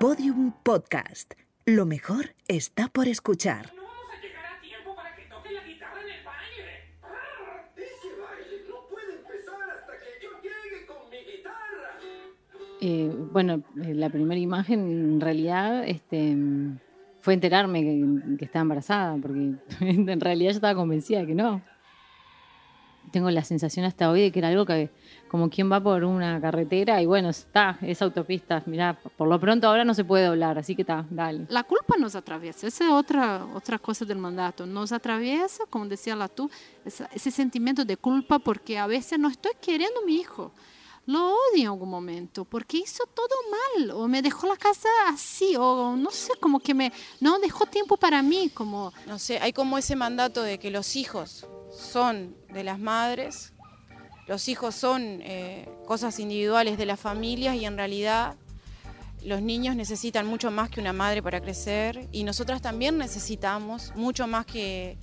Podium Podcast. Lo mejor está por escuchar. No vamos a llegar a tiempo para que toque la guitarra en el baile. Ese baile no puede empezar hasta que yo llegue con mi guitarra. Eh, bueno, eh, la primera imagen en realidad este, fue enterarme que, que estaba embarazada, porque en realidad yo estaba convencida de que no. Tengo la sensación hasta hoy de que era algo que, como quien va por una carretera y bueno, está, es autopista. Mirá, por lo pronto ahora no se puede doblar, así que está, dale. La culpa nos atraviesa, esa es otra, otra cosa del mandato. Nos atraviesa, como decía la tú, ese sentimiento de culpa porque a veces no estoy queriendo a mi hijo. Lo odio en algún momento porque hizo todo mal o me dejó la casa así o no sé, como que me no dejó tiempo para mí, como no sé, hay como ese mandato de que los hijos son de las madres, los hijos son eh, cosas individuales de las familias y en realidad los niños necesitan mucho más que una madre para crecer y nosotras también necesitamos mucho más que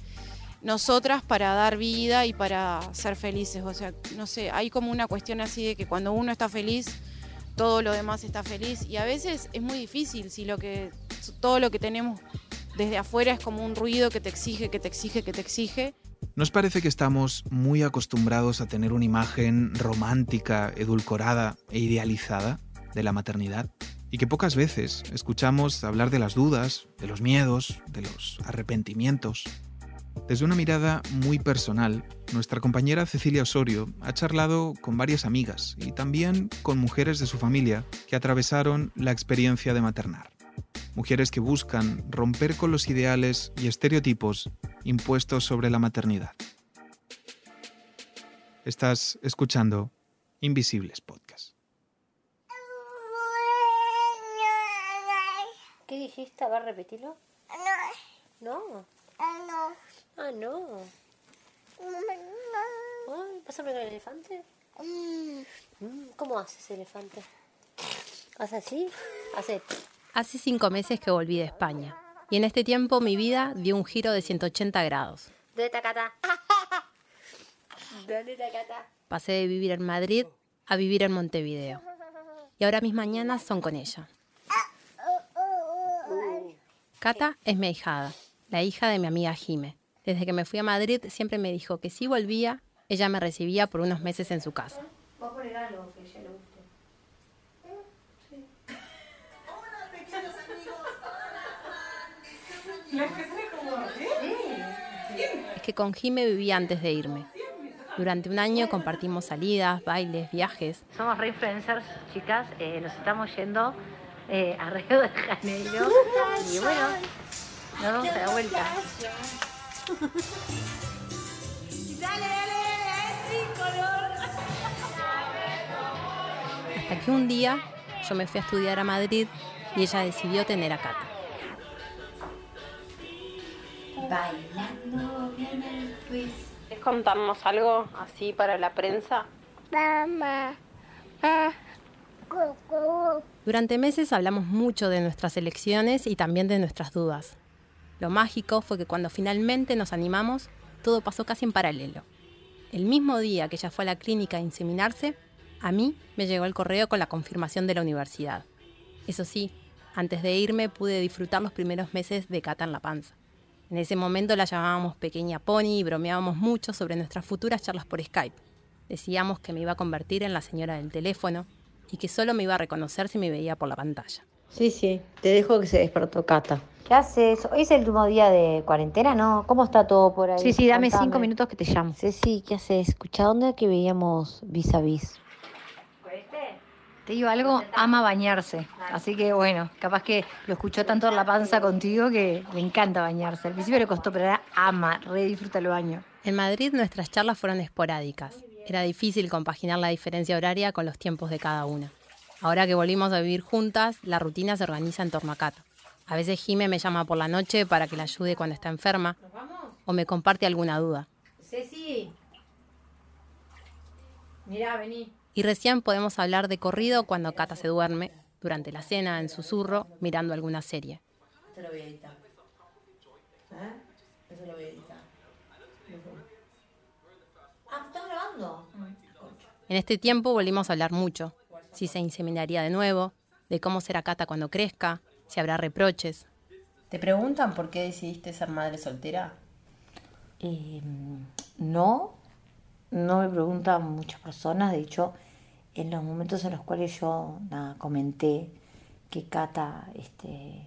nosotras para dar vida y para ser felices. O sea, no sé, hay como una cuestión así de que cuando uno está feliz, todo lo demás está feliz y a veces es muy difícil si lo que todo lo que tenemos desde afuera es como un ruido que te exige, que te exige, que te exige. ¿Nos parece que estamos muy acostumbrados a tener una imagen romántica, edulcorada e idealizada de la maternidad? Y que pocas veces escuchamos hablar de las dudas, de los miedos, de los arrepentimientos. Desde una mirada muy personal, nuestra compañera Cecilia Osorio ha charlado con varias amigas y también con mujeres de su familia que atravesaron la experiencia de maternar. Mujeres que buscan romper con los ideales y estereotipos impuestos sobre la maternidad. Estás escuchando Invisibles Podcast. ¿Qué dijiste? A ver, repetilo. No. Ah, no. Ay, pásame con el elefante. Mm, ¿Cómo hace ese elefante? ¿Hace así? Hace. Hace cinco meses que volví de España. Y en este tiempo mi vida dio un giro de 180 grados. ¿Dónde tacata? ¿Dónde tacata? Pasé de vivir en Madrid a vivir en Montevideo. Y ahora mis mañanas son con ella. Cata es mi ahijada, la hija de mi amiga Jime. Desde que me fui a Madrid siempre me dijo que si volvía, ella me recibía por unos meses en su casa. Voy a poner algo que a ella le guste. Es que con Jime vivía antes de irme. Durante un año compartimos salidas, bailes, viajes. Somos re influencers, chicas. eh, nos estamos yendo eh, a Río de Janeiro. Y bueno, nos vamos a la vuelta. Hasta que un día yo me fui a estudiar a Madrid y ella decidió tener a Cata. ¿Es contarnos algo así para la prensa? Durante meses hablamos mucho de nuestras elecciones y también de nuestras dudas. Lo mágico fue que cuando finalmente nos animamos, todo pasó casi en paralelo. El mismo día que ella fue a la clínica a inseminarse, a mí me llegó el correo con la confirmación de la universidad. Eso sí, antes de irme pude disfrutar los primeros meses de Cata en la panza. En ese momento la llamábamos Pequeña Pony y bromeábamos mucho sobre nuestras futuras charlas por Skype. Decíamos que me iba a convertir en la señora del teléfono y que solo me iba a reconocer si me veía por la pantalla. Sí, sí, te dejo que se despertó Cata. ¿Qué haces? Hoy es el último día de cuarentena, ¿no? ¿Cómo está todo por ahí? Sí, sí, dame Contame. cinco minutos que te llamo. Ceci, ¿qué haces? Escucha, ¿dónde que veíamos vis a vis? Te digo algo, ama bañarse. Así que bueno, capaz que lo escuchó tanto en la panza contigo que le encanta bañarse. Al principio le costó, pero ahora ama, re disfruta el baño. En Madrid nuestras charlas fueron esporádicas. Era difícil compaginar la diferencia horaria con los tiempos de cada una. Ahora que volvimos a vivir juntas, la rutina se organiza en torno a Cata. A veces Jime me llama por la noche para que la ayude cuando está enferma o me comparte alguna duda. Ceci. Mirá, vení. Y recién podemos hablar de corrido cuando Cata se duerme, durante la cena, en susurro, mirando alguna serie. Te lo voy a editar. ¿Eh? Eso lo voy a editar. Ah, ¿estás grabando? En este tiempo volvimos a hablar mucho. Si se inseminaría de nuevo, de cómo será Cata cuando crezca, si habrá reproches. ¿Te preguntan por qué decidiste ser madre soltera? Eh, no, no me preguntan muchas personas. De hecho, en los momentos en los cuales yo nada, comenté que Cata este,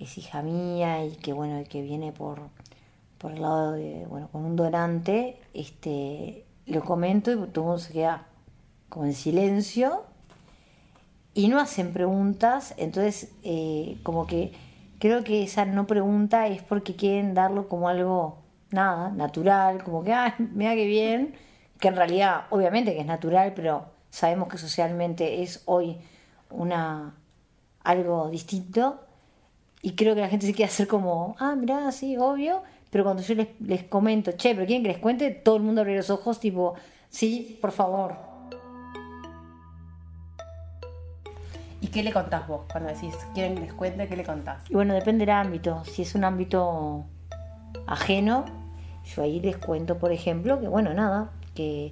es hija mía y que bueno, que viene por, por el lado de, bueno, con un donante, este, lo comento y todo el mundo se queda como en silencio y no hacen preguntas, entonces eh, como que creo que esa no pregunta es porque quieren darlo como algo, nada, natural, como que, ah, mira qué bien, que en realidad obviamente que es natural, pero sabemos que socialmente es hoy una algo distinto y creo que la gente se quiere hacer como, ah, mira, sí, obvio, pero cuando yo les, les comento, che, pero quieren que les cuente, todo el mundo abre los ojos tipo, sí, por favor. ¿Y qué le contás vos cuando decís, quieren que les cuente, qué le contás? Y bueno, depende del ámbito. Si es un ámbito ajeno, yo ahí les cuento, por ejemplo, que bueno, nada, que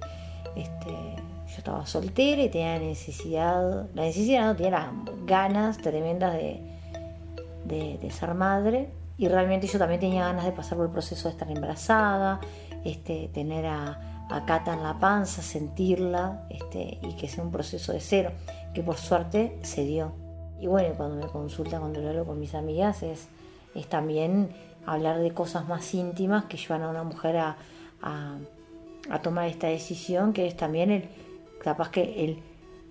este, yo estaba soltera y tenía necesidad, la necesidad, no, tenía ganas tremendas de ser madre y realmente yo también tenía ganas de pasar por el proceso de estar embarazada, este, tener a, a Cata en la panza, sentirla este, y que sea un proceso de cero, que por suerte se dio. Y bueno, cuando me consultan, cuando lo hablo con mis amigas, es, es también hablar de cosas más íntimas que llevan a una mujer a, a, a tomar esta decisión, que es también el, capaz que el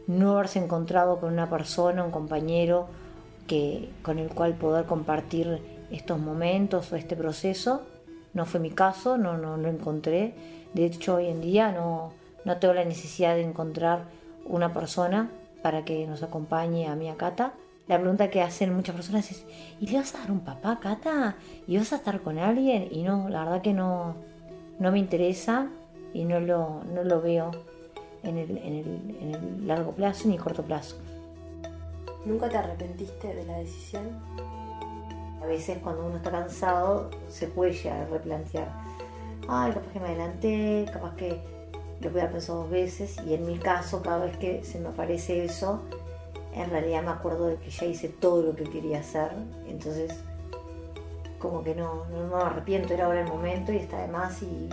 no haberse encontrado con una persona, un compañero, que, con el cual poder compartir estos momentos o este proceso. No fue mi caso, no, no lo encontré. De hecho, hoy en día no, no tengo la necesidad de encontrar una persona para que nos acompañe a mi a Cata. La pregunta que hacen muchas personas es, ¿y le vas a dar un papá a Cata? ¿Y vas a estar con alguien? Y no, la verdad que no, no me interesa y no lo, no lo veo en el, en, el, en el largo plazo ni corto plazo. ¿Nunca te arrepentiste de la decisión? A veces cuando uno está cansado se puede llegar a replantear. Ay, capaz que me adelanté, capaz que lo voy a pensar dos veces. Y en mi caso, cada vez que se me aparece eso, en realidad me acuerdo de que ya hice todo lo que quería hacer. Entonces, como que no, no, no me arrepiento, era ahora el momento y está de más y,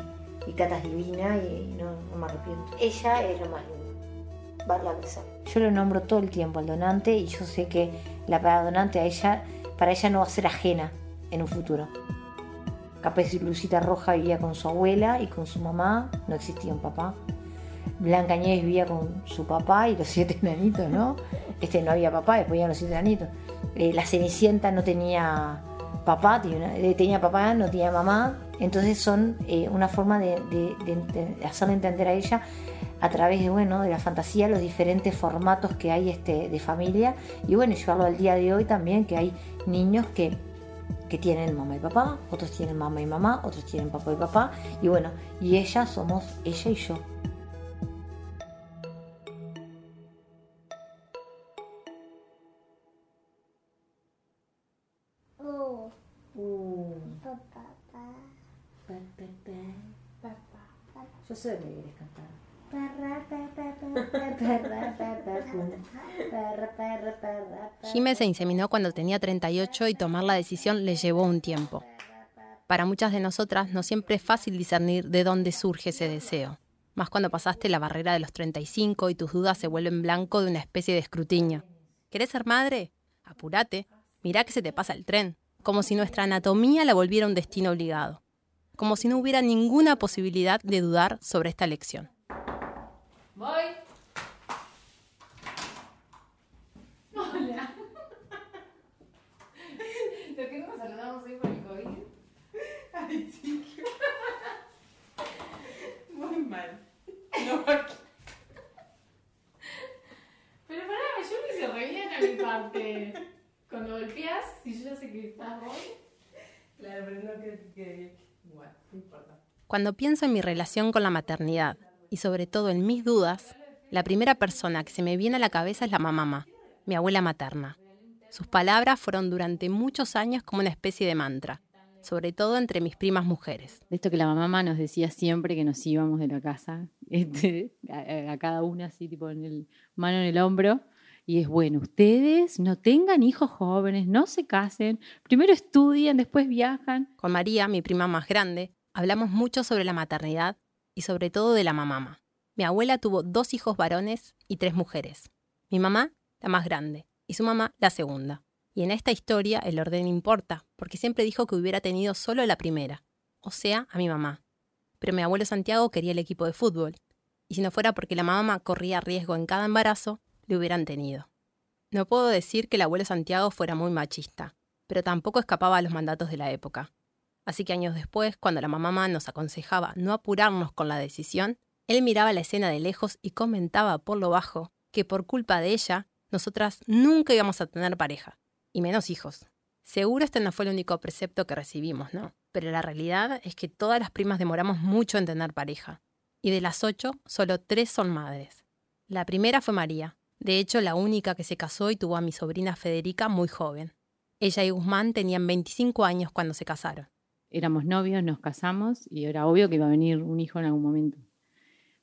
y Cata es divina y no, no me arrepiento. Ella es lo más lindo, verla crecer. Yo lo nombro todo el tiempo al donante y yo sé que la palabra donante a ella para ella no va a ser ajena en un futuro. Capaz Lucita Roja vivía con su abuela y con su mamá, no existía un papá. Blanca Nieves vivía con su papá y los siete enanitos, ¿no? Este no había papá, después ya los siete enanitos. Eh, la Cenicienta no tenía papá, tenía papá, no tenía mamá. Entonces son eh, una forma de, de, de, hacerle entender a ella a través de, bueno, de la fantasía los diferentes formatos que hay este, de familia y bueno, llevarlo al día de hoy también que hay niños que, que tienen mamá y papá, otros tienen mamá y mamá, otros tienen papá y papá y bueno, y ella somos ella y yo. Oh. Uh. Papá. Papá. Yo sé que quieres Jimé se inseminó cuando tenía 38 y tomar la decisión le llevó un tiempo. Para muchas de nosotras no siempre es fácil discernir de dónde surge ese deseo, más cuando pasaste la barrera de los 35 y tus dudas se vuelven blanco de una especie de escrutinio. ¿Querés ser madre? Apúrate, mirá que se te pasa el tren, como si nuestra anatomía la volviera un destino obligado, como si no hubiera ninguna posibilidad de dudar sobre esta elección. Voy. Hola. ¿Por qué no nos saludamos hoy por el COVID? Ay, sí. Muy mal. No. Pero pará, yo lo hice re bien a mi parte. Cuando golpeas, si yo ya sé que estás vos. Claro, pero no creo que... Igual, no importa. Cuando pienso en mi relación con la maternidad, y sobre todo en mis dudas, la primera persona que se me viene a la cabeza es la mamá, mi abuela materna. Sus palabras fueron durante muchos años como una especie de mantra, sobre todo entre mis primas mujeres. Esto que la mamá nos decía siempre que nos íbamos de la casa, este, a, a, cada una así, tipo en el, mano en el hombro, Y es bueno, ustedes no tengan hijos jóvenes, no se casen, primero estudian, después viajan. Con María, mi prima más grande, hablamos mucho sobre la maternidad y sobre todo de la mamá. Mi abuela tuvo dos hijos varones y tres mujeres. Mi mamá, la más grande, y su mamá, la segunda. Y en esta historia el orden importa, porque siempre dijo que hubiera tenido solo la primera, o sea, a mi mamá. Pero mi abuelo Santiago quería el equipo de fútbol, y si no fuera porque la mamá corría riesgo en cada embarazo, le hubieran tenido. No puedo decir que el abuelo Santiago fuera muy machista, pero tampoco escapaba a los mandatos de la época. Así que años después, cuando la mamá nos aconsejaba no apurarnos con la decisión, él miraba la escena de lejos y comentaba por lo bajo que por culpa de ella, nosotras nunca íbamos a tener pareja, y menos hijos. Seguro este no fue el único precepto que recibimos, ¿no? Pero la realidad es que todas las primas demoramos mucho en tener pareja. Y de las ocho, solo tres son madres. La primera fue María, de hecho la única que se casó y tuvo a mi sobrina Federica muy joven. Ella y Guzmán tenían 25 años cuando se casaron. Éramos novios, nos casamos y era obvio que iba a venir un hijo en algún momento.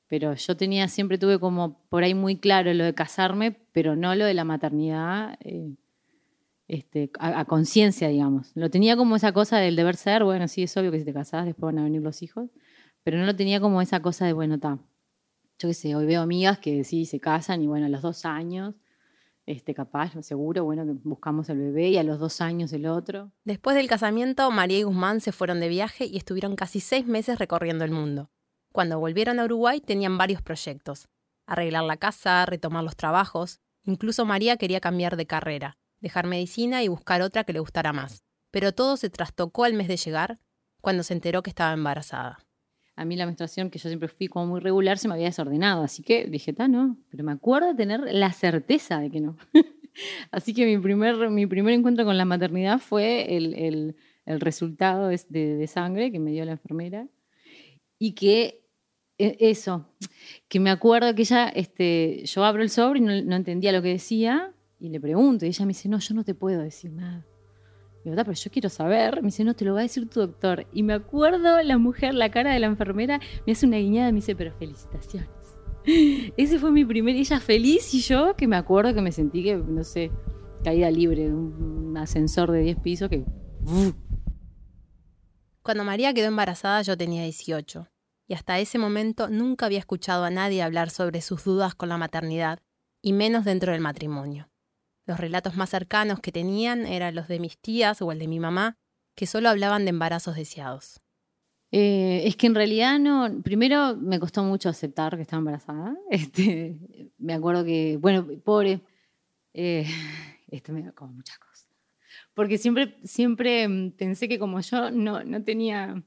Pero yo tenía, siempre tuve como por ahí muy claro lo de casarme, pero no lo de la maternidad. Eh, este, a, conciencia, digamos. Lo tenía como esa cosa del deber ser, bueno, sí, es obvio que si te casás después van a venir los hijos, pero no lo tenía como esa cosa de, bueno, está. Yo qué sé, hoy veo amigas que sí se casan y bueno, a los dos años, este, capaz, seguro, bueno, que buscamos el bebé y a los dos años el otro. Después del casamiento, María y Guzmán se fueron de viaje y estuvieron casi seis meses recorriendo el mundo. Cuando volvieron a Uruguay tenían varios proyectos. Arreglar la casa, retomar los trabajos. Incluso María quería cambiar de carrera dejar medicina y buscar otra que le gustara más. Pero todo se trastocó al mes de llegar, cuando se enteró que estaba embarazada. A mí la menstruación, que yo siempre fui como muy regular, se me había desordenado, así que dije, ta, no, pero me acuerdo de tener la certeza de que no. así que mi primer, mi primer encuentro con la maternidad fue el, resultado de, de, sangre que me dio la enfermera y que e, eso, que me acuerdo que ella, este, yo abro el sobre y no entendía lo que decía, y le pregunto, y ella me dice, no, yo no te puedo decir nada. Y pero yo quiero saber. Me dice, no, te lo va a decir tu doctor. Y me acuerdo la mujer, la cara de la enfermera, me hace una guiñada y me dice, pero felicitaciones. Ese fue mi primer, ella feliz y yo que me acuerdo que me sentí que, no sé, caída libre de un ascensor de 10 pisos que... Cuando María quedó embarazada yo tenía 18 y hasta ese momento nunca había escuchado a nadie hablar sobre sus dudas con la maternidad y menos dentro del matrimonio. Los relatos más cercanos que tenían eran los de mis tías o el de mi mamá, que solo hablaban de embarazos deseados. Eh, es que en realidad no, primero me costó mucho aceptar que estaba embarazada. Este, me acuerdo que, bueno, pobre, eh, esto me da como muchas cosas. Porque siempre, siempre mm, pensé que como yo no, no tenía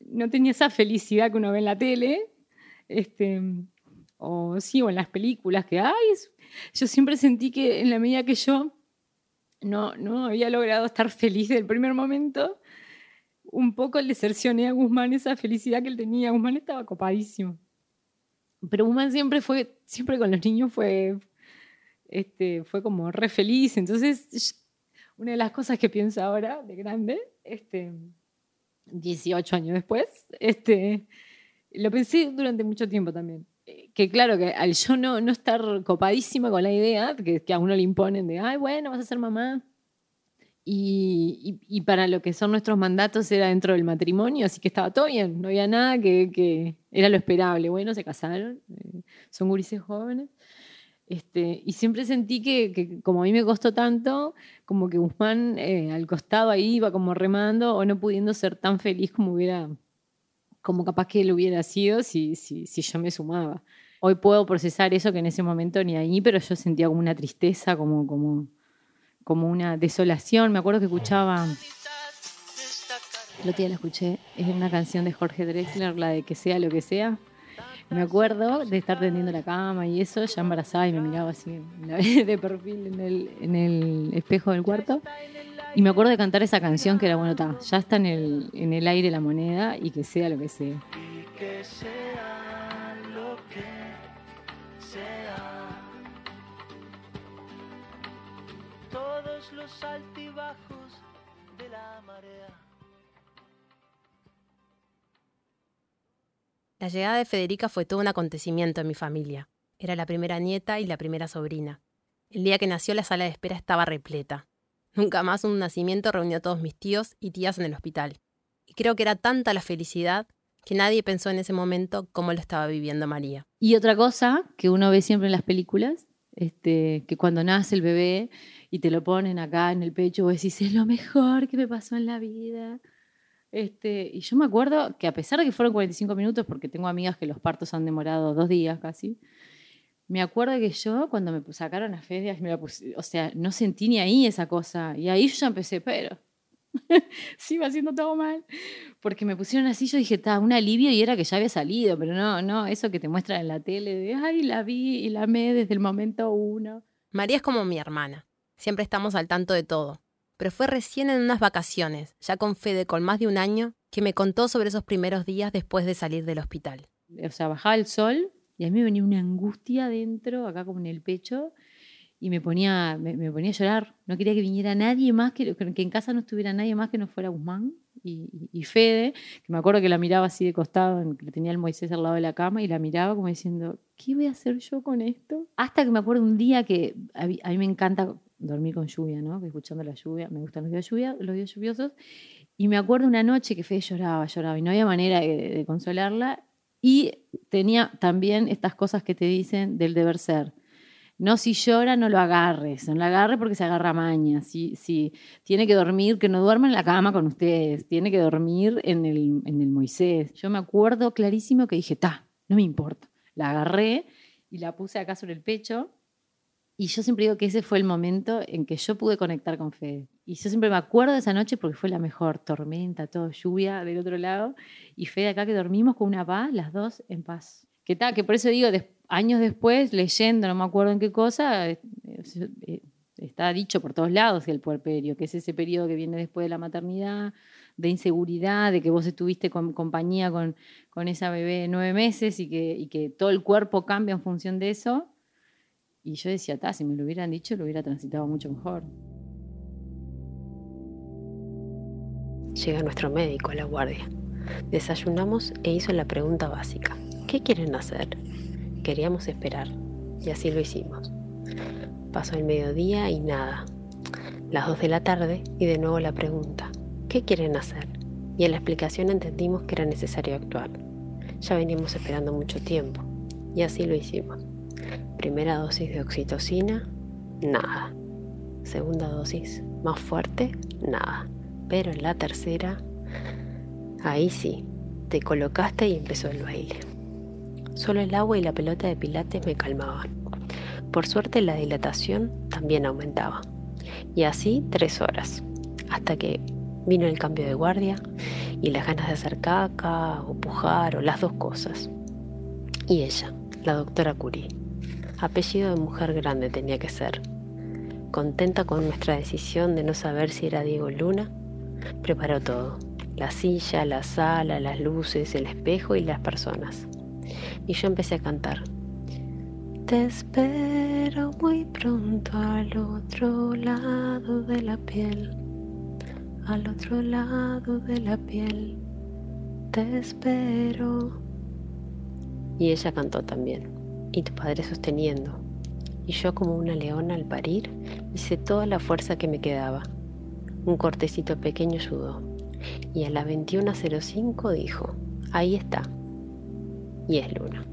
no tenía esa felicidad que uno ve en la tele, este, o sí, o en las películas, que, ay, yo siempre sentí que en la medida que yo no, no había logrado estar feliz del primer momento, un poco le cercioné a Guzmán esa felicidad que él tenía. Guzmán estaba copadísimo. Pero Guzmán siempre fue, siempre con los niños fue, este, fue como re feliz. Entonces, una de las cosas que pienso ahora, de grande, este, 18 años después, este, lo pensé durante mucho tiempo también que claro, que al yo no, no estar copadísima con la idea, que, que a uno le imponen de, ay, bueno, vas a ser mamá, y, y, para lo que son nuestros mandatos era dentro del matrimonio, así que estaba todo bien, no había nada que, que era lo esperable. Bueno, se casaron, eh, son gurises jóvenes. Este, y siempre sentí que, que, como a mí me costó tanto, como que Guzmán eh, al costado ahí iba como remando o no pudiendo ser tan feliz como hubiera como capaz que él hubiera sido si, si, si yo me sumaba. Hoy puedo procesar eso que en ese momento ni ahí, pero yo sentía como una tristeza, como, como, como una desolación. Me acuerdo que escuchaba, el otro día la escuché, es una canción de Jorge Drexler, la de que sea lo que sea. Me acuerdo de estar tendiendo la cama y eso, ya embarazada y me miraba así de perfil en el, en el espejo del cuarto. Y me acuerdo de cantar esa canción que era, bueno, ya está en el, en el aire la moneda y que sea lo que sea. que sea lo que sea. Todos los altibajos de la marea. La llegada de Federica fue todo un acontecimiento en mi familia. Era la primera nieta y la primera sobrina. El día que nació la sala de espera estaba repleta. Nunca más un nacimiento reunió a todos mis tíos y tías en el hospital. Y creo que era tanta la felicidad que nadie pensó en ese momento cómo lo estaba viviendo María. Y otra cosa que uno ve siempre en las películas, este, que cuando nace el bebé y te lo ponen acá en el pecho, vos decís, es lo mejor que me pasó en la vida. Este, y yo me acuerdo que a pesar de que fueron 45 minutos, porque tengo amigas que los partos han demorado dos días casi, me acuerdo que yo cuando me sacaron a Fede, me la puse, o sea, no sentí ni ahí esa cosa. Y ahí yo ya empecé, pero sí, iba haciendo todo mal. Porque me pusieron así, yo dije, está, un alivio y era que ya había salido, pero no, no, eso que te muestran en la tele de, ay, la vi y la amé desde el momento uno. María es como mi hermana. Siempre estamos al tanto de todo. Pero fue recién en unas vacaciones, ya con Fede con más de un año, que me contó sobre esos primeros días después de salir del hospital. O sea, bajaba el sol y a mí me venía una angustia dentro, acá como en el pecho, y me ponía, me, ponía a llorar. No quería que viniera nadie más, que, que en casa no estuviera nadie más que no fuera Guzmán y, y, Fede, que me acuerdo que la miraba así de costado, que tenía el Moisés al lado de la cama y la miraba como diciendo, ¿qué voy a hacer yo con esto? Hasta que me acuerdo un día que a mí, me encanta dormir con lluvia, ¿no? Escuchando la lluvia, me gustan los días, lluvia, los días lluviosos. Y me acuerdo una noche que Fede lloraba, lloraba y no había manera de consolarla. Y tenía también estas cosas que te dicen del deber ser no si llora, no lo agarres, no lo agarre porque se agarra maña. Si, si tiene que dormir, que no duerma en la cama con ustedes, tiene que dormir en el, en el Moisés. Yo me acuerdo clarísimo que dije, ta, no me importa. La agarré y la puse acá sobre el pecho. Y yo siempre digo que ese fue el momento en que yo pude conectar con Fede. Y yo siempre me acuerdo de esa noche porque fue la mejor tormenta, todo lluvia del otro lado. Y Fede acá que dormimos con una paz, las dos en paz. Que tal, que por eso digo, después años después, leyendo, no me acuerdo en qué cosa, eh, eh, está dicho por todos lados el puerperio, que es ese periodo que viene después de la maternidad, de inseguridad, de que vos estuviste con compañía con, con esa bebé nueve meses y que, y que todo el cuerpo cambia en función de eso. Y yo decía, si me lo hubieran dicho, lo hubiera transitado mucho mejor. Llega nuestro médico a la guardia. Desayunamos e hizo la pregunta básica. ¿Qué quieren hacer? Queríamos esperar, y así lo hicimos. Pasó el mediodía y nada. Las dos de la tarde y de nuevo la pregunta, ¿qué quieren hacer? Y en la explicación entendimos que era necesario actuar. Ya veníamos esperando mucho tiempo, y así lo hicimos. Primera dosis de oxitocina, nada. Segunda dosis, más fuerte, nada. Pero en la tercera, ahí sí, te colocaste y empezó el baile. Solo el agua y la pelota de pilates me calmaban. Por suerte la dilatación también aumentaba. Y así tres horas, hasta que vino el cambio de guardia y las ganas de hacer caca o pujar o las dos cosas. Y ella, la doctora Curie, apellido de mujer grande tenía que ser. Contenta con nuestra decisión de no saber si era Diego Luna, preparó todo. La silla, la sala, las luces, el espejo y las personas y yo empecé a cantar. Te espero muy pronto al otro lado de la piel, al otro lado de la piel, te espero. Y ella cantó también, y tu padre sosteniendo. Y yo como una leona al parir, hice toda la fuerza que me quedaba. Un cortecito pequeño ayudó. Y a las 21.05 dijo, ahí está, y es luna.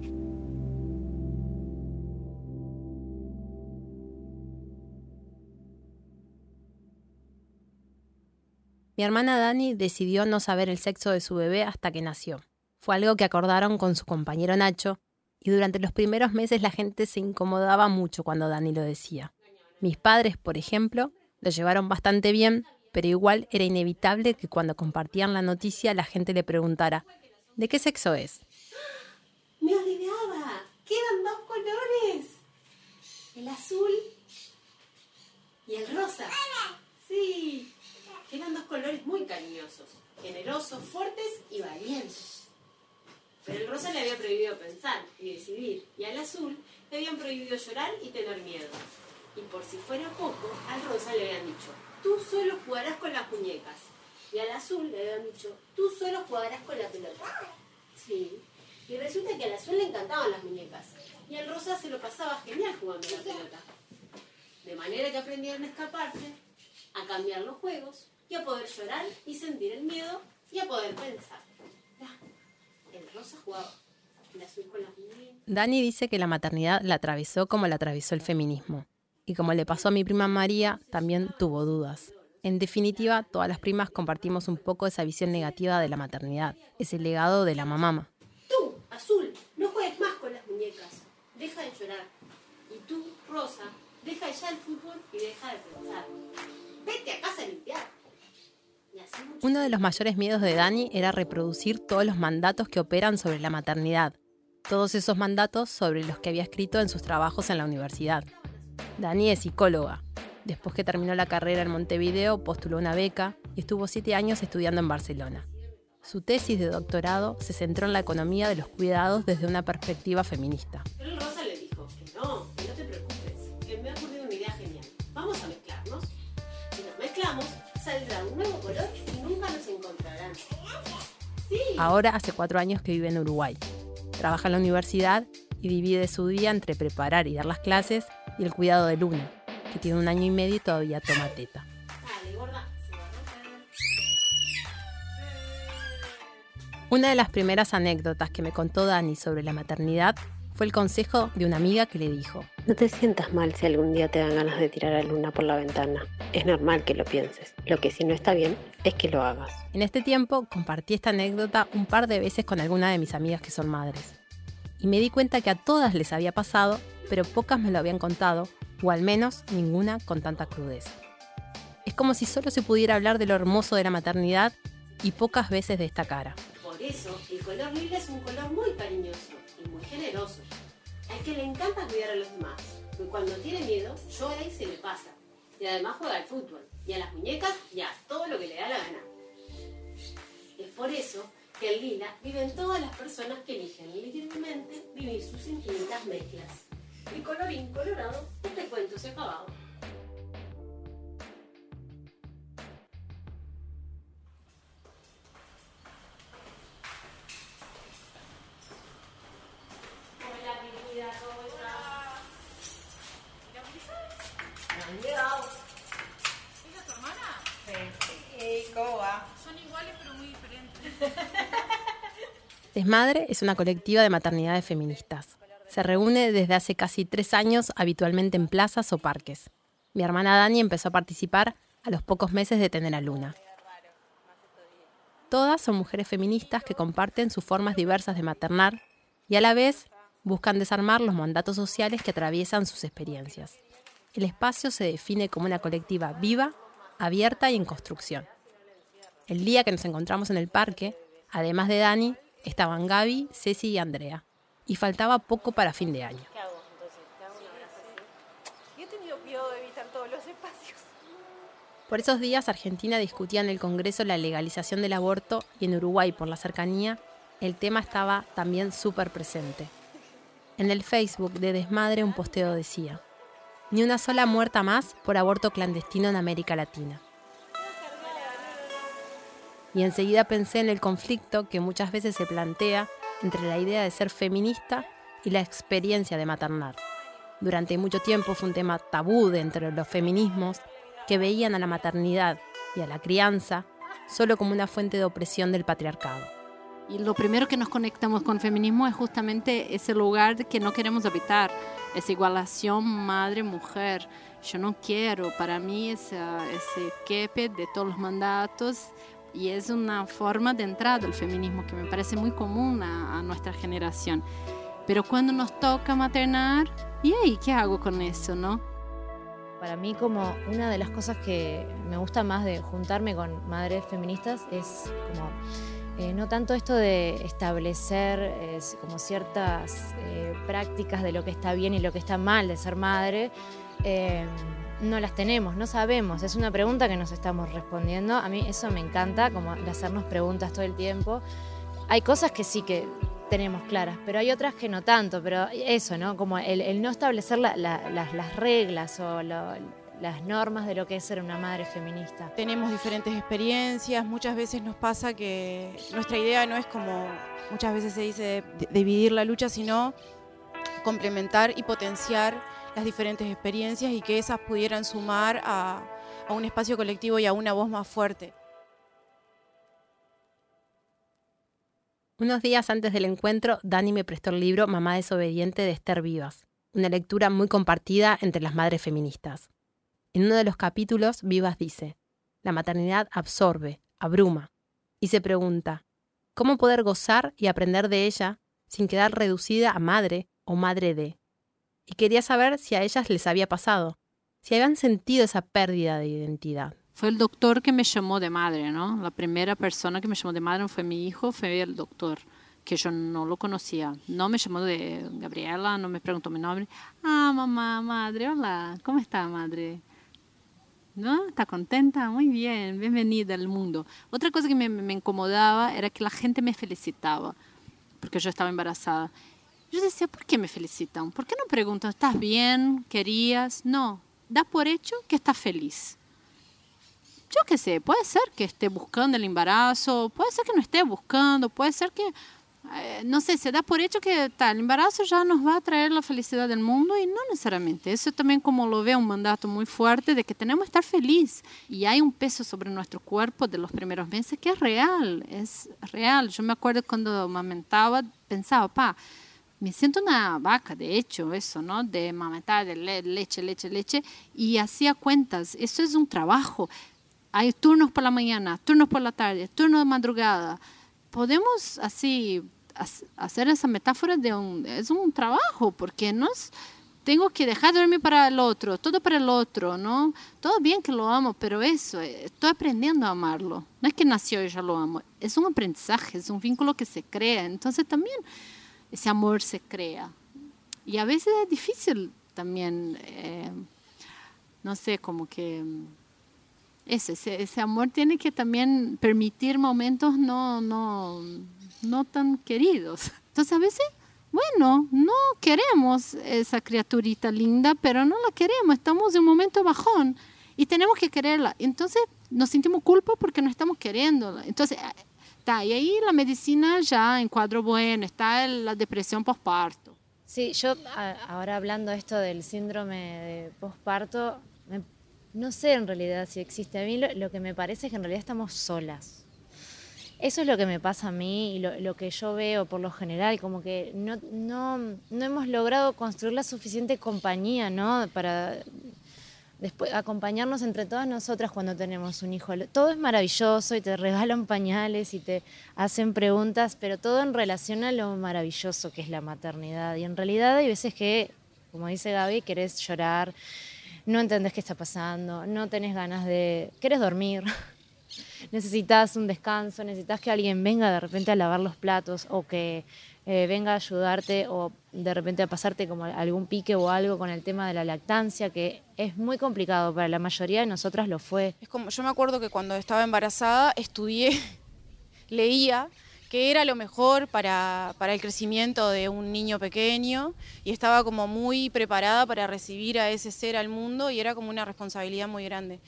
Mi hermana Dani decidió no saber el sexo de su bebé hasta que nació. Fue algo que acordaron con su compañero Nacho, y durante los primeros meses la gente se incomodaba mucho cuando Dani lo decía. Mis padres, por ejemplo, lo llevaron bastante bien, pero igual era inevitable que cuando compartían la noticia la gente le preguntara, ¿de qué sexo es? Me olvidaba. Quedan dos colores. El azul y el rosa. Sí. Quedan dos colores muy cariñosos, generosos, fuertes y valientes. Pero el rosa le había prohibido pensar y decidir, y al azul le habían prohibido llorar y tener miedo. Y por si fuera poco, al rosa le habían dicho, tú solo jugarás con las muñecas. Y al azul le habían dicho, tú solo jugarás con la pelota. Sí, y resulta que a la azul le encantaban las muñecas. Y el Rosa se lo pasaba genial jugando la pelota. De manera que aprendieron a escaparse, a cambiar los juegos y a poder llorar y sentir el miedo y a poder pensar. El Rosa jugaba, el azul con las. Dani dice que la maternidad la atravesó como la atravesó el feminismo. Y como le pasó a mi prima María, también tuvo dudas. En definitiva, todas las primas compartimos un poco esa visión negativa de la maternidad, ese legado de la mamama. Tú, azul, no juegues más con las muñecas. Deja de llorar. Y tú, rosa, deja ya el fútbol y deja de pensar. Vete a casa a limpiar. Uno de los mayores miedos de Dani era reproducir todos los mandatos que operan sobre la maternidad, todos esos mandatos sobre los que había escrito en sus trabajos en la universidad. Dani es psicóloga. Después que terminó la carrera en Montevideo, postuló una beca y estuvo siete años estudiando en Barcelona. Su tesis de doctorado se centró en la economía de los cuidados desde una perspectiva feminista. Ahora hace cuatro años que vive en Uruguay. Trabaja en la universidad y divide su día entre preparar y dar las clases y el cuidado de Luna, que tiene un año y medio y todavía toma teta. Una de las primeras anécdotas que me contó Dani sobre la maternidad fue el consejo de una amiga que le dijo, No te sientas mal si algún día te dan ganas de tirar a Luna por la ventana. Es normal que lo pienses. Lo que sí no está bien es que lo hagas. En este tiempo compartí esta anécdota un par de veces con alguna de mis amigas que son madres. Y me di cuenta que a todas les había pasado, pero pocas me lo habían contado, o al menos ninguna con tanta crudeza. Es como si solo se pudiera hablar de lo hermoso de la maternidad y pocas veces de esta cara. Por eso, el color lila es un color muy cariñoso generoso. Al que le encanta cuidar a los demás, porque cuando tiene miedo, llora y se le pasa. Y además juega al fútbol, y a las muñecas, y a todo lo que le da la gana. Es por eso que el lila vive en todas las personas que eligen libremente vivir sus infinitas mezclas. Y colorín colorado, este cuento se acabado. Desmadre es una colectiva de maternidades feministas. Se reúne desde hace casi tres años habitualmente en plazas o parques. Mi hermana Dani empezó a participar a los pocos meses de tener a Luna. Todas son mujeres feministas que comparten sus formas diversas de maternar y a la vez buscan desarmar los mandatos sociales que atraviesan sus experiencias. El espacio se define como una colectiva viva, abierta y en construcción. El día que nos encontramos en el parque, además de Dani, estaban Gaby, Ceci y Andrea. Y faltaba poco para fin de año. ¿Qué hago entonces? ¿Te hago un abrazo así? Yo he tenido cuidado de evitar todos los espacios. Por esos días Argentina discutía en el Congreso la legalización del aborto y en Uruguay, por la cercanía, el tema estaba también súper presente. En el Facebook de Desmadre un posteo decía, ni una sola muerta más por aborto clandestino en América Latina. Y enseguida pensé en el conflicto que muchas veces se plantea entre la idea de ser feminista y la experiencia de maternar. Durante mucho tiempo fue un tema tabú dentro de los feminismos que veían a la maternidad y a la crianza solo como una fuente de opresión del patriarcado. Y lo primero que nos conectamos con feminismo es justamente ese lugar que no queremos habitar, esa igualación madre-mujer. Yo no quiero, para mí, esa, ese quepe de todos los mandatos y es una forma de entrada al feminismo que me parece muy común a, a nuestra generación. Pero cuando nos toca maternar, ¿y ahí qué hago con eso, no? Para mí como una de las cosas que me gusta más de juntarme con madres feministas es como eh, no tanto esto de establecer eh, como ciertas eh, prácticas de lo que está bien y lo que está mal de ser madre, eh, no las tenemos, no sabemos, es una pregunta que nos estamos respondiendo, a mí eso me encanta, como hacernos preguntas todo el tiempo. Hay cosas que sí que tenemos claras, pero hay otras que no tanto, pero eso, ¿no? Como el, no establecer la- la- las, las reglas o las normas de lo que es ser una madre feminista. Tenemos diferentes experiencias, muchas veces nos pasa que nuestra idea no es como muchas veces se dice dividir la lucha, sino complementar y potenciar las diferentes experiencias y que esas pudieran sumar a, un espacio colectivo y a una voz más fuerte. Unos días antes del encuentro, Dani me prestó el libro Mamá desobediente de Esther Vivas, una lectura muy compartida entre las madres feministas. En uno de los capítulos, Vivas dice, la maternidad absorbe, abruma, y se pregunta, ¿cómo poder gozar y aprender de ella sin quedar reducida a madre o madre de? Y quería saber si a ellas les había pasado, si habían sentido esa pérdida de identidad. Fue el doctor que me llamó de madre, ¿no? La primera persona que me llamó de madre fue mi hijo, fue el doctor, que yo no lo conocía. No me llamó de Gabriela, no me preguntó mi nombre. Ah, mamá, madre, hola, ¿cómo está, madre? ¿No? ¿Está contenta? Muy bien, bienvenida al mundo. Otra cosa que me, me incomodaba era que la gente me felicitaba, porque yo estaba embarazada. Yo decía, ¿por qué me felicitan? ¿Por qué no preguntan, ¿estás bien? ¿Querías? No, da por hecho que estás feliz yo qué sé, puede ser que esté buscando el embarazo, puede ser que no esté buscando, puede ser que, eh, no sé, se da por hecho que tal, el embarazo ya nos va a traer la felicidad del mundo y no necesariamente. Eso también como lo veo un mandato muy fuerte de que tenemos que estar feliz y hay un peso sobre nuestro cuerpo de los primeros meses que es real, es real. Yo me acuerdo cuando amamentaba, pensaba, pa, me siento una vaca, de hecho, eso, ¿no? De mamentar, de leche, leche, leche, y hacía cuentas. Eso es un trabajo hay turnos por la mañana, turnos por la tarde, turnos de madrugada. Podemos así hacer esa metáfora de un, es un trabajo, porque no tengo que dejar de dormir para el otro, todo para el otro, ¿no? Todo bien que lo amo, pero eso, eh, estoy aprendiendo a amarlo. No es que nació y ya lo amo, es un aprendizaje, es un vínculo que se crea. Entonces también ese amor se crea. Y a veces es difícil también, eh, no sé, como que ese, ese, amor tiene que también permitir momentos no, no, no tan queridos. Entonces a veces, bueno, no queremos esa criaturita linda, pero no la queremos, estamos en un momento bajón y tenemos que quererla. Entonces nos sentimos culpa porque no estamos queriéndola. Entonces, está, y ahí la medicina ya en cuadro bueno, está la depresión postparto. Sí, yo ahora hablando esto del síndrome de postparto, no sé en realidad si existe. A mí lo, que me parece es que en realidad estamos solas. Eso es lo que me pasa a mí y lo, que yo veo por lo general, como que no, no, no hemos logrado construir la suficiente compañía, ¿no? Para después acompañarnos entre todas nosotras cuando tenemos un hijo. Todo es maravilloso y te regalan pañales y te hacen preguntas, pero todo en relación a lo maravilloso que es la maternidad. Y en realidad hay veces que, como dice Gaby, querés llorar, no entendés qué está pasando, no tenés ganas de, querés dormir, necesitas un descanso, necesitas que alguien venga de repente a lavar los platos o que eh, venga a ayudarte o de repente a pasarte como algún pique o algo con el tema de la lactancia, que es muy complicado, para la mayoría de nosotras lo fue. Es como, yo me acuerdo que cuando estaba embarazada estudié, leía que era lo mejor para, el crecimiento de un niño pequeño y estaba como muy preparada para recibir a ese ser al mundo y era como una responsabilidad muy grande.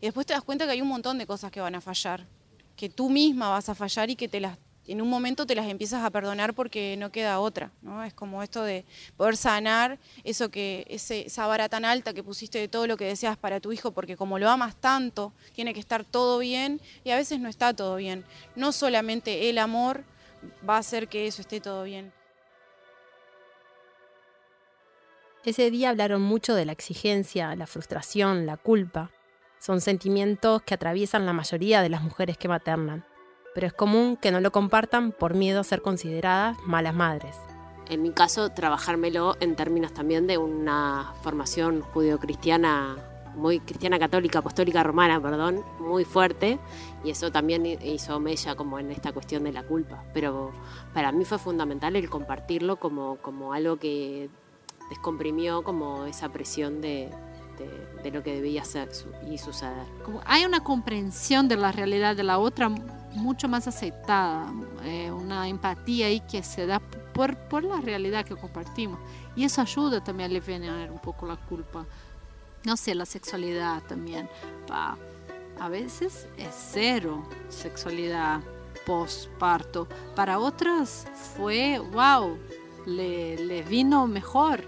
Y después te das cuenta que hay un montón de cosas que van a fallar, que tú misma vas a fallar y que te las en un momento te las empiezas a perdonar porque no queda otra, ¿no? Es como esto de poder sanar eso que, esa vara tan alta que pusiste de todo lo que deseas para tu hijo, porque como lo amas tanto, tiene que estar todo bien y a veces no está todo bien. No solamente el amor va a hacer que eso esté todo bien. Ese día hablaron mucho de la exigencia, la frustración, la culpa. Son sentimientos que atraviesan la mayoría de las mujeres que maternan pero es común que no lo compartan por miedo a ser consideradas malas madres. En mi caso, trabajármelo en términos también de una formación judio-cristiana, muy cristiana católica, apostólica romana, perdón, muy fuerte, y eso también hizo mella como en esta cuestión de la culpa. Pero para mí fue fundamental el compartirlo como, como algo que descomprimió como esa presión de, de, lo que debía ser y suceder. Como hay una comprensión de la realidad de la otra mucho más aceptada, eh, una empatía ahí que se da por, por la realidad que compartimos. Y eso ayuda también a aliviar un poco la culpa. No sé, la sexualidad también. a veces es cero sexualidad postparto. Para otras fue, wow, le, le vino mejor.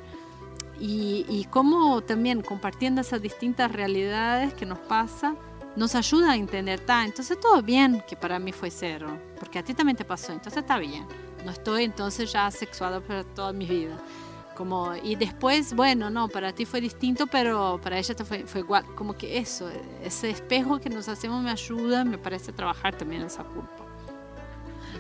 Y, y cómo también compartiendo esas distintas realidades que nos pasa, nos ayuda a entender, ta, entonces todo bien que para mí fue cero, porque a ti también te pasó, entonces está bien. No estoy entonces ya sexuado por toda mi vida. Como, y después, bueno, no, para ti fue distinto, pero para ella te fue, fue igual. Como que eso, ese espejo que nos hacemos me ayuda, me parece trabajar también esa culpa.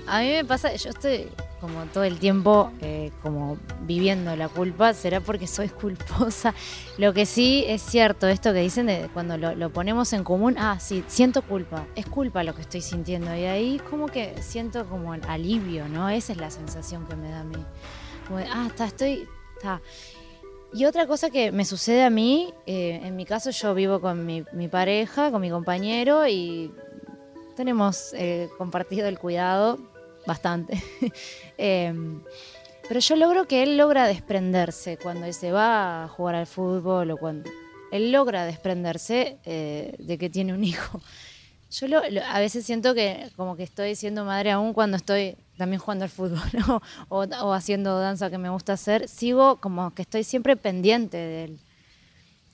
A mí me pasa, yo estoy como todo el tiempo eh, como viviendo la culpa, será porque soy culposa. Lo que sí es cierto, esto que dicen de cuando lo, ponemos en común, ah, sí, siento culpa, es culpa lo que estoy sintiendo y ahí como que siento como alivio, ¿no? Esa es la sensación que me da a mí. Como de, ah, está, estoy, está. Y otra cosa que me sucede a mí, eh, en mi caso yo vivo con mi, mi pareja, con mi compañero y tenemos eh, compartido el cuidado bastante. Em, pero yo logro que él logra desprenderse cuando él se va a jugar al fútbol o cuando él logra desprenderse eh, de que tiene un hijo. Yo lo- a veces siento que como que estoy siendo madre aún cuando estoy también jugando al fútbol o, o haciendo danza que me gusta hacer, sigo como que estoy siempre pendiente de él.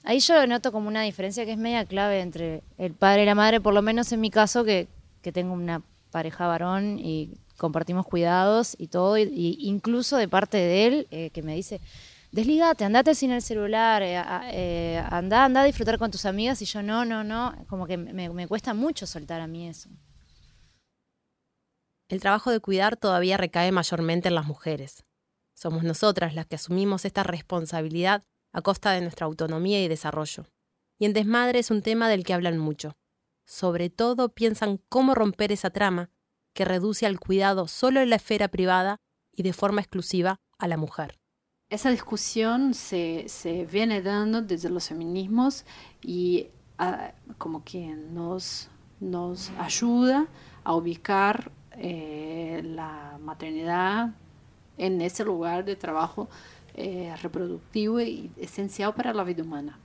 Ahí yo noto como una diferencia que es media clave entre el padre y la madre, por lo menos en mi caso, que, que tengo una pareja varón y compartimos cuidados y todo, y, incluso de parte de él, eh, que me dice, desligate, andate sin el celular, eh, a- eh, anda, anda a disfrutar con tus amigas, y yo no, no, no, como que me, me cuesta mucho soltar a mí eso. El trabajo de cuidar todavía recae mayormente en las mujeres. Somos nosotras las que asumimos esta responsabilidad a costa de nuestra autonomía y desarrollo. Y en Desmadre es un tema del que hablan mucho. Sobre todo piensan cómo romper esa trama que reduce al cuidado solo en la esfera privada y de forma exclusiva a la mujer. Esa discusión se, se viene dando desde los feminismos y ah, como que nos, nos ayuda a ubicar eh, la maternidad en ese lugar de trabajo eh, reproductivo y esencial para la vida humana.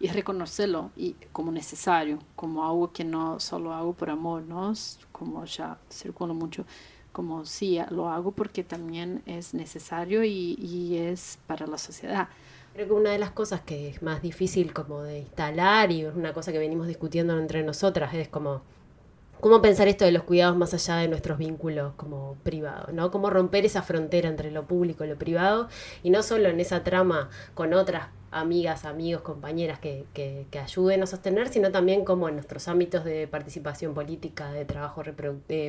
Y reconocerlo y como necesario, como algo que no solo hago por amor, ¿no? como ya circula mucho, como sí, lo hago porque también es necesario y, y es para la sociedad. Creo que una de las cosas que es más difícil como de instalar y es una cosa que venimos discutiendo entre nosotras es como cómo pensar esto de los cuidados más allá de nuestros vínculos como privados, ¿no? Cómo romper esa frontera entre lo público y lo privado y no solo en esa trama con otras amigas, amigos, compañeras que, que, que ayuden a sostener, sino también como en nuestros ámbitos de participación política, de trabajo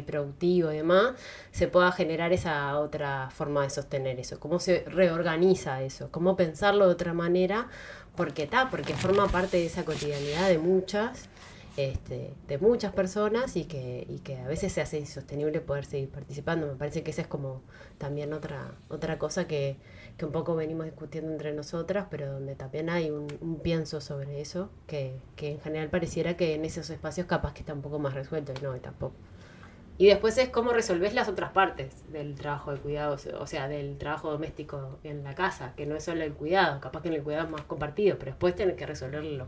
productivo y demás, se pueda generar esa otra forma de sostener eso, cómo se reorganiza eso, cómo pensarlo de otra manera, porque está, porque forma parte de esa cotidianidad de muchas este, de muchas personas y que, y que a veces se hace insostenible poder seguir participando. Me parece que esa es como también otra, otra cosa que, que un poco venimos discutiendo entre nosotras, pero donde también hay un, un pienso sobre eso, que, que en general pareciera que en esos espacios capaz que está un poco más resuelto y no, y tampoco. Y después es cómo resolvés las otras partes del trabajo de cuidados, o sea, del trabajo doméstico en la casa, que no es solo el cuidado, capaz que en el cuidado es más compartido, pero después tenés que resolverlo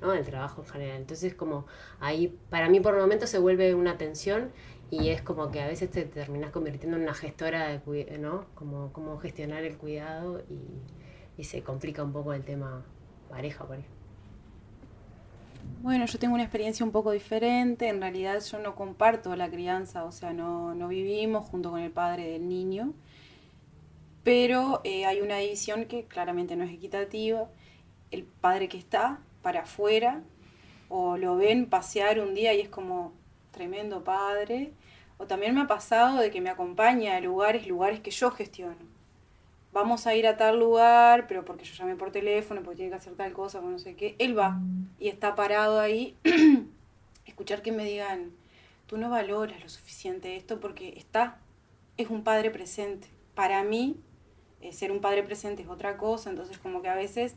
¿no? el trabajo en general. Entonces, como ahí, para mí por momentos se vuelve una tensión y es como que a veces te terminas convirtiendo en una gestora de cuidado, ¿no? Como, como gestionar el cuidado y, se complica un poco el tema pareja, pareja. Bueno, yo tengo una experiencia un poco diferente. En realidad yo no comparto la crianza, o sea, no, no vivimos junto con el padre del niño. Pero eh, hay una división que claramente no es equitativa. El padre que está para afuera o lo ven pasear un día y es como tremendo padre. O también me ha pasado de que me acompaña a lugares, lugares que yo gestiono. Vamos a ir a tal lugar, pero porque yo llamé por teléfono, porque tiene que hacer tal cosa, no sé qué. Él va y está parado ahí. Escuchar que me digan, tú no valoras lo suficiente esto porque está, es un padre presente. Para mí, eh, ser un padre presente es otra cosa, entonces como que a veces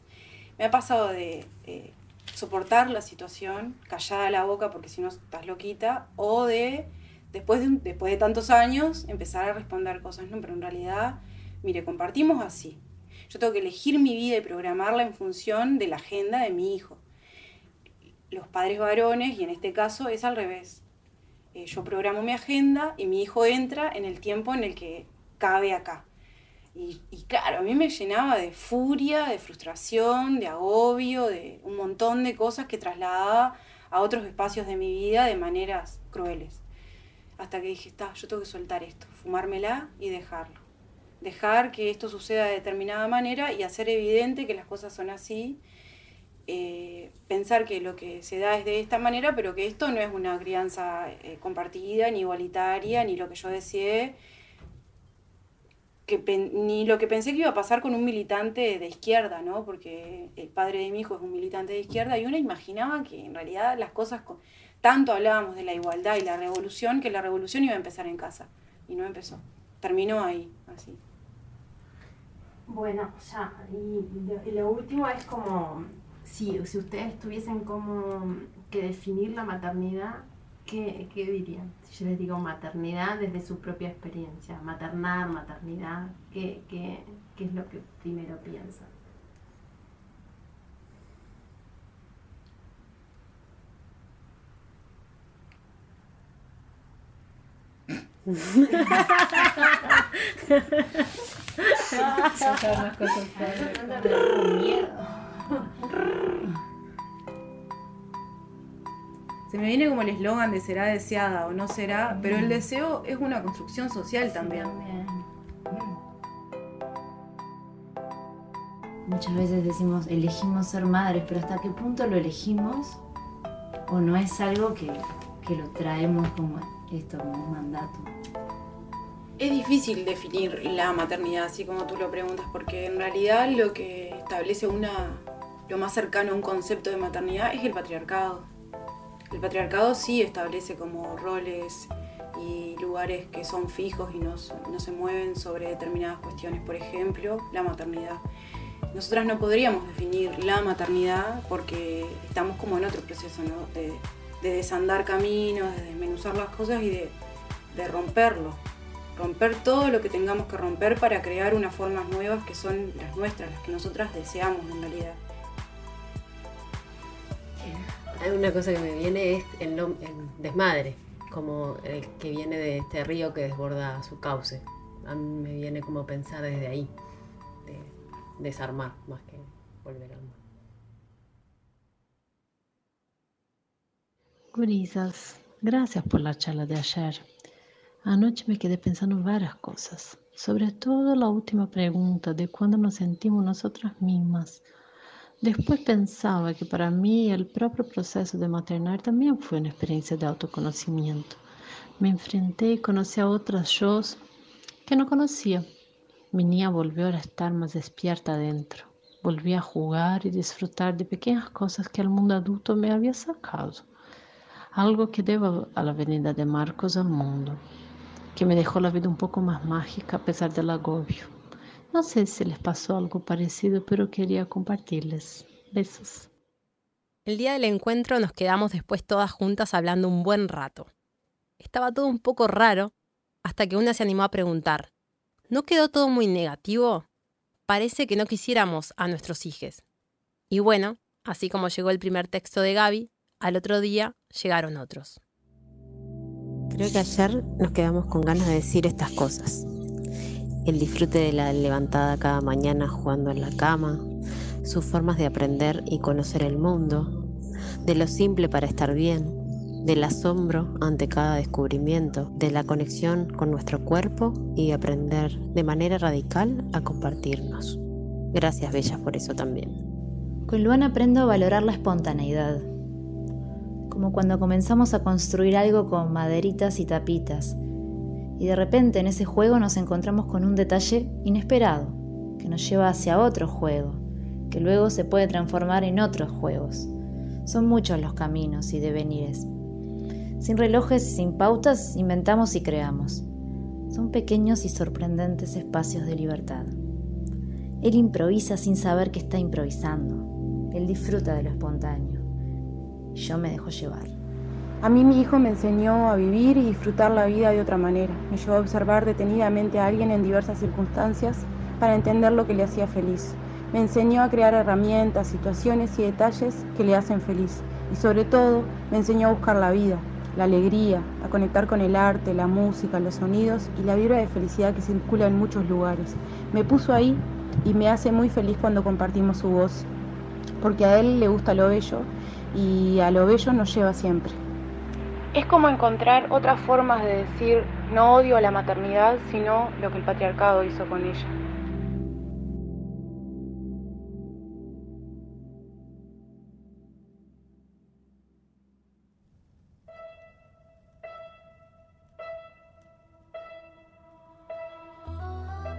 me ha pasado de eh, soportar la situación, callada la boca porque si no estás loquita, o de, después de, después de tantos años, empezar a responder cosas, no, pero en realidad, mire, compartimos así. Yo tengo que elegir mi vida y programarla en función de la agenda de mi hijo. Los padres varones, y en este caso es al revés. Eh, yo programo mi agenda y mi hijo entra en el tiempo en el que cabe acá. Y, claro, a mí me llenaba de furia, de frustración, de agobio, de un montón de cosas que trasladaba a otros espacios de mi vida de maneras crueles. Hasta que dije, está, yo tengo que soltar esto, fumármela y dejarlo. Dejar que esto suceda de determinada manera y hacer evidente que las cosas son así. Eh, pensar que lo que se da es de esta manera, pero que esto no es una crianza eh, compartida, ni igualitaria, ni lo que yo deseé, ni lo que pensé que iba a pasar con un militante de izquierda, ¿no? Porque el padre de mi hijo es un militante de izquierda y uno imaginaba que en realidad las cosas, co- tanto hablábamos de la igualdad y la revolución, que la revolución iba a empezar en casa y no empezó. Terminó ahí, así. Bueno, ya, y y lo último es como, si, si ustedes tuviesen como que definir la maternidad, ¿qué, qué dirían? Si yo les digo maternidad desde su propia experiencia, maternar, maternidad, ¿qué, qué, qué es lo que primero piensan? Se me viene como el eslogan de será deseada o no será, pero el deseo es una construcción social también. Muchas veces decimos, elegimos ser madres, pero ¿hasta qué punto lo elegimos? ¿O no es algo que, que lo traemos como esto, como un mandato? Es difícil definir la maternidad, así como tú lo preguntas, porque en realidad lo que establece una, lo más cercano a un concepto de maternidad es el patriarcado. El patriarcado sí establece como roles y lugares que son fijos y no, se mueven sobre determinadas cuestiones, por ejemplo, la maternidad. Nosotras no podríamos definir la maternidad porque estamos como en otro proceso, ¿no? De, de desandar caminos, de desmenuzar las cosas y de, de romperlo. Romper todo lo que tengamos que romper para crear unas formas nuevas que son las nuestras, las que nosotras deseamos en realidad. Una cosa que me viene es el, el desmadre, como el que viene de este río que desborda su cauce. A mí me viene como pensar desde ahí, de desarmar más que volver a armar. Gurisas, gracias por la charla de ayer. Anoche me quedé pensando varias cosas, sobre todo la última pregunta de cuándo nos sentimos nosotras mismas. Después pensaba que para mí el propio proceso de maternar también fue una experiencia de autoconocimiento. Me enfrenté y conocí a otras yo que no conocía. Mi niña volvió a estar más despierta adentro. Volví a jugar y disfrutar de pequeñas cosas que el mundo adulto me había sacado. Algo que debo a la venida de Marcos al mundo, que me dejó la vida un poco más mágica a pesar del agobio. No sé si les pasó algo parecido, pero quería compartirles. Besos. El día del encuentro nos quedamos después todas juntas hablando un buen rato. Estaba todo un poco raro hasta que una se animó a preguntar, ¿no quedó todo muy negativo? Parece que no quisiéramos a nuestros hijos. Y bueno, así como llegó el primer texto de Gaby, al otro día llegaron otros. Creo que ayer nos quedamos con ganas de decir estas cosas. El disfrute de la levantada cada mañana jugando en la cama, sus formas de aprender y conocer el mundo, de lo simple para estar bien, del asombro ante cada descubrimiento, de la conexión con nuestro cuerpo y aprender de manera radical a compartirnos. Gracias, Bellas, por eso también. Con Luana aprendo a valorar la espontaneidad. Como cuando comenzamos a construir algo con maderitas y tapitas. Y de repente en ese juego nos encontramos con un detalle inesperado, que nos lleva hacia otro juego, que luego se puede transformar en otros juegos. Son muchos los caminos y devenires. Sin relojes y sin pautas, inventamos y creamos. Son pequeños y sorprendentes espacios de libertad. Él improvisa sin saber que está improvisando. Él disfruta de lo espontáneo. Yo me dejo llevar. A mí mi hijo me enseñó a vivir y disfrutar la vida de otra manera. Me llevó a observar detenidamente a alguien en diversas circunstancias para entender lo que le hacía feliz. Me enseñó a crear herramientas, situaciones y detalles que le hacen feliz. Y sobre todo, me enseñó a buscar la vida, la alegría, a conectar con el arte, la música, los sonidos y la vibra de felicidad que circula en muchos lugares. me puso ahí y me hace muy feliz cuando compartimos su voz, porque a él le gusta lo bello y a lo bello nos lleva siempre. Es como encontrar otras formas de decir no odio a la maternidad, sino lo que el patriarcado hizo con ella.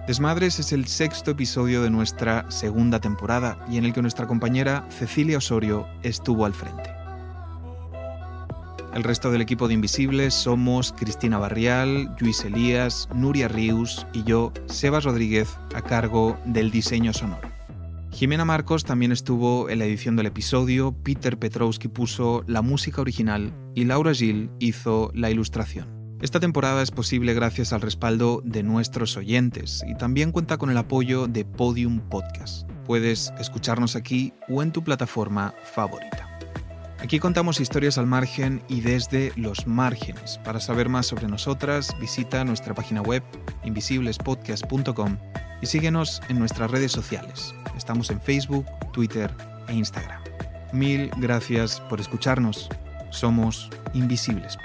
Desmadres es el sexto episodio de nuestra segunda temporada y en el que nuestra compañera Cecilia Osorio estuvo al frente. El resto del equipo de Invisibles somos Cristina Barrial, Luis Elías, Nuria Rius y yo, Sebas Rodríguez, a cargo del diseño sonoro. Jimena Marcos también estuvo en la edición del episodio, Peter Petrowski puso la música original y Laura Gil hizo la ilustración. Esta temporada es posible gracias al respaldo de nuestros oyentes y también cuenta con el apoyo de Podium Podcast. Puedes escucharnos aquí o en tu plataforma favorita. Aquí contamos historias al margen y desde los márgenes. Para saber más sobre nosotras, visita nuestra página web invisiblespodcast.com y síguenos en nuestras redes sociales. Estamos en Facebook, Twitter e Instagram. Mil gracias por escucharnos. Somos Invisibles.